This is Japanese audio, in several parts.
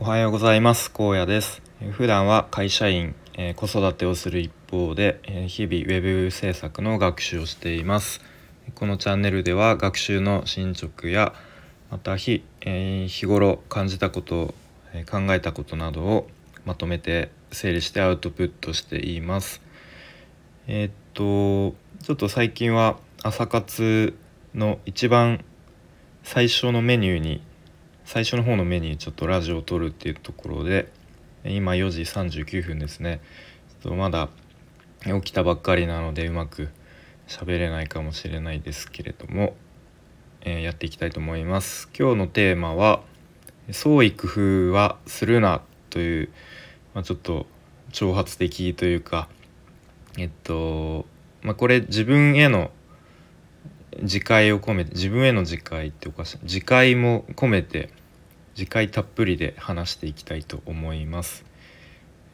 おはようございます。高野です。普段は会社員、えー、子育てをする一方で、えー、日々ウェブ制作の学習をしています。このチャンネルでは学習の進捗やまた日,、えー、日頃感じたこと、え考えたことなどをまとめて整理してアウトプットしています。えっとちょっと最近は朝活の一番最初のメニューに最初の方のメニューちょっとラジオを撮るっていうところで今4時39分ですね。ちょっとまだ起きたばっかりなのでうまく喋れないかもしれないですけれども、えー、やっていきたいと思います。今日のテーマは創意工夫はするなという、まあ、ちょっと挑発的というかえっとまあこれ自分への自戒を込めて自分への自戒っておかしい。自戒も込めて次回たっぷりで話していきたいと思います。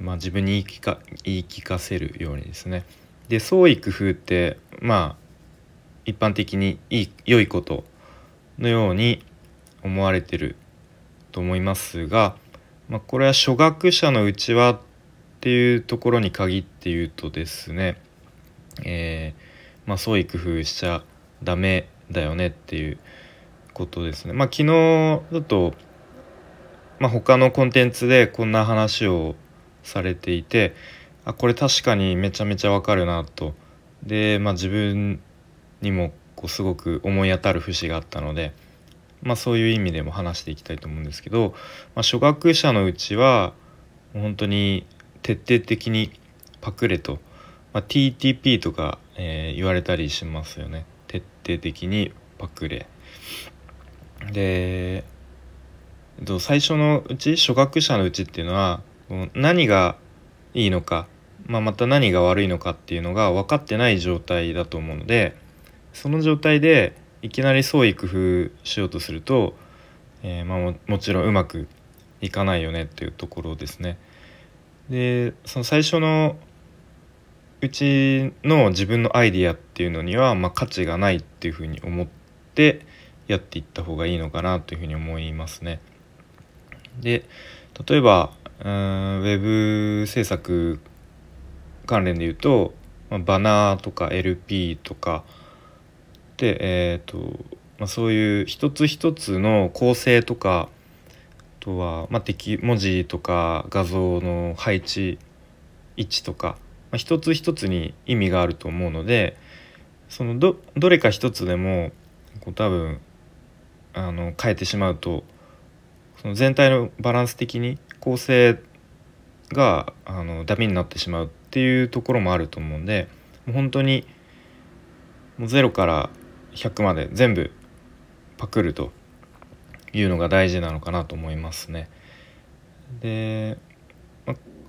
まあ、自分に言い聞か言い聞かせるようにですね。で創意工夫ってまあ一般的にいい良いことのように思われてると思いますが、まあ、これは初学者のうちはっていうところに限って言うとですね、えー、まあ、創意工夫しちゃダメだよねっていうことですね。まあ、昨日ちょっとまあ、他のコンテンツでこんな話をされていてあこれ確かにめちゃめちゃわかるなと。で、まあ、自分にもこうすごく思い当たる節があったので、まあ、そういう意味でも話していきたいと思うんですけど、まあ、初学者のうちは本当に徹底的にパクれと、まあ、TTP とか、えー、言われたりしますよね。徹底的にパクれ。で最初のうち初学者のうちっていうのは何がいいのか、まあ、また何が悪いのかっていうのが分かってない状態だと思うのでその状態でいきなり創意工夫しようとすると、えー、まあも、もちろんうまくいかないよねっていうところですね。でその最初のうちの自分のアイディアっていうのには、まあ、価値がないっていうふうに思ってやっていった方がいいのかなというふうに思いますね。で例えばうんウェブ制作関連で言うと、まあ、バナーとか LP とかで、えーとまあ、そういう一つ一つの構成とかあとは、まあ、文字とか画像の配置位置とか、まあ、一つ一つに意味があると思うのでそのどどれか一つでもこう多分あの変えてしまうとその全体のバランス的に構成があのダメになってしまうっていうところもあると思うんでもう本当にもう0から100まで全部パクるというのが大事なのかなと思いますね。で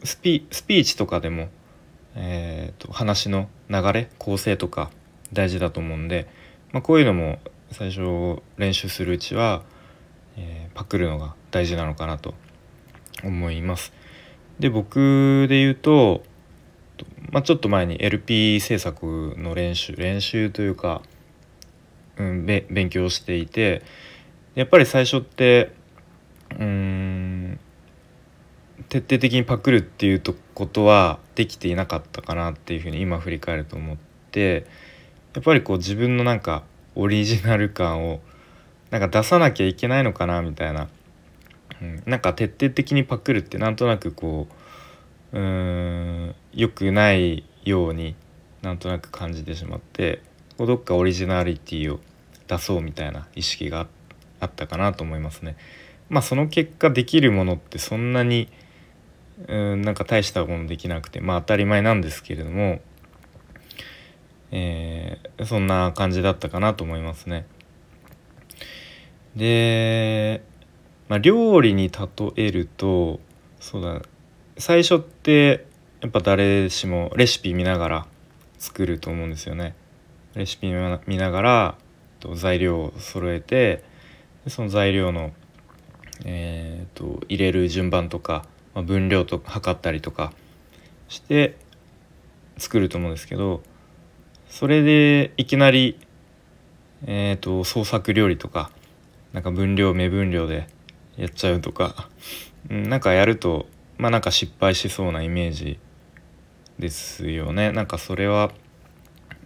スピスピーチとかでも、えーと、話の流れ構成とか大事だと思うんで、まあ、こういうのも最初練習するうちはえー、パクるのが大事なのかなと思います。で僕で言うと、まあ、ちょっと前に LP 制作の練習練習というか、うん、勉強していてやっぱり最初ってうん徹底的にパクるっていうことはできていなかったかなっていうふうに今振り返ると思ってやっぱりこう自分のなんかオリジナル感をなんか出さなきゃいけないのかなみたいな、うん、なんか徹底的にパクるってなんとなくこううーん良くないようになんとなく感じてしまってどっかオリジナリティを出そうみたいな意識があったかなと思いますね。まあその結果できるものってそんなにうんなんか大したものできなくてまあ当たり前なんですけれども、えー、そんな感じだったかなと思いますね。で、まあ、料理に例えるとそうだ最初ってやっぱ誰しもレシピ見ながら作ると思うんですよね。レシピ見ながら材料を揃えてその材料の、えーと、入れる順番とか、まあ、分量とか測ったりとかして作ると思うんですけどそれでいきなり、えーと創作料理とかなんか分量目分量でやっちゃうとかうんなんかやるとまあなんか失敗しそうなイメージですよねなんかそれは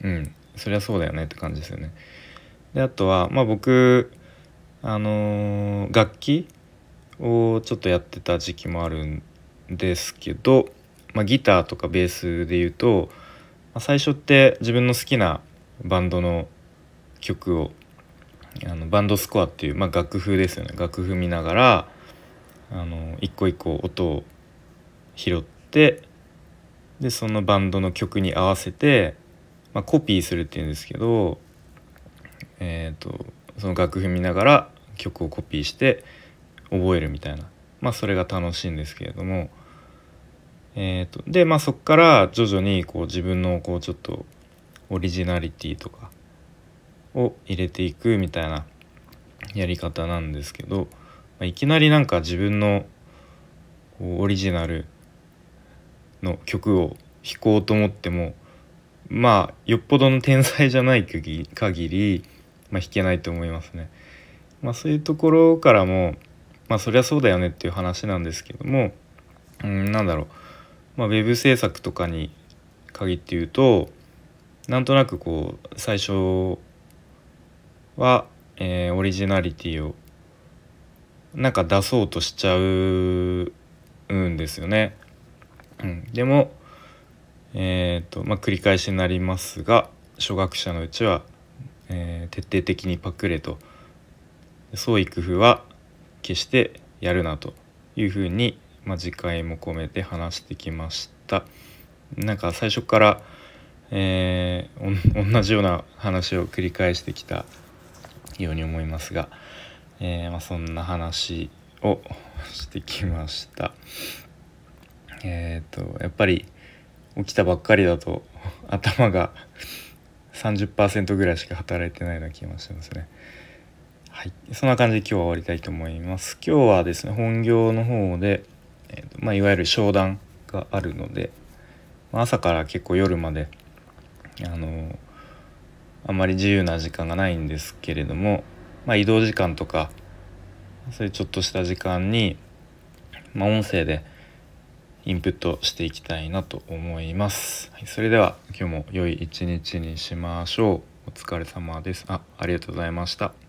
うんそりゃそうだよねって感じですよね。であとはまあ僕あのー、楽器をちょっとやってた時期もあるんですけど、まあ、ギターとかベースで言うと、まあ、最初って自分の好きなバンドの曲をあのバンドスコアっていう、まあ、楽譜ですよね。楽譜見ながらあの一個一個音を拾ってでそのバンドの曲に合わせて、まあ、コピーするっていうんですけど、えーと、その楽譜見ながら曲をコピーして覚えるみたいな、まあ、それが楽しいんですけれども、えーと、で、まあ、そこから徐々にこう自分のこうちょっとオリジナリティとかを入れていくみたいなやり方なんですけど、ま、いきなりなんか自分のオリジナルの曲を弾こうと思ってもまあよっぽどの天才じゃない限り、まあ、弾けないと思いますね。まあ、そういうところからもまあそりゃそうだよねっていう話なんですけども、うん、なんだろう、まあ、ウェブ制作とかに限って言うとなんとなくこう最初は、えー、オリジナリティをなんか出そうとしちゃうんですよね。うん、でも、えーとまあ、繰り返しになりますが初学者のうちは、えー、徹底的にパクれと創意工夫は決してやるなというふうに、まあ、次回も込めて話してきました。なんか最初から、えー、同じような話を繰り返してきたように思いますが、えー、まあ、そんな話をしてきました。えっ、ー、とやっぱり起きたばっかりだと 頭が30%ぐらいしか働いてないような気がしますね。はい、そんな感じで今日は終わりたいと思います。今日はですね本業の方で、えーとまあ、いわゆる商談があるので、まあ、朝から結構夜まであのあまり自由な時間がないんですけれども、まあ、移動時間とかそういうちょっとした時間に、まあ、音声でインプットしていきたいなと思います。はい、それでは今日も良い一日にしましょう。お疲れ様です。あ、ありがとうございました。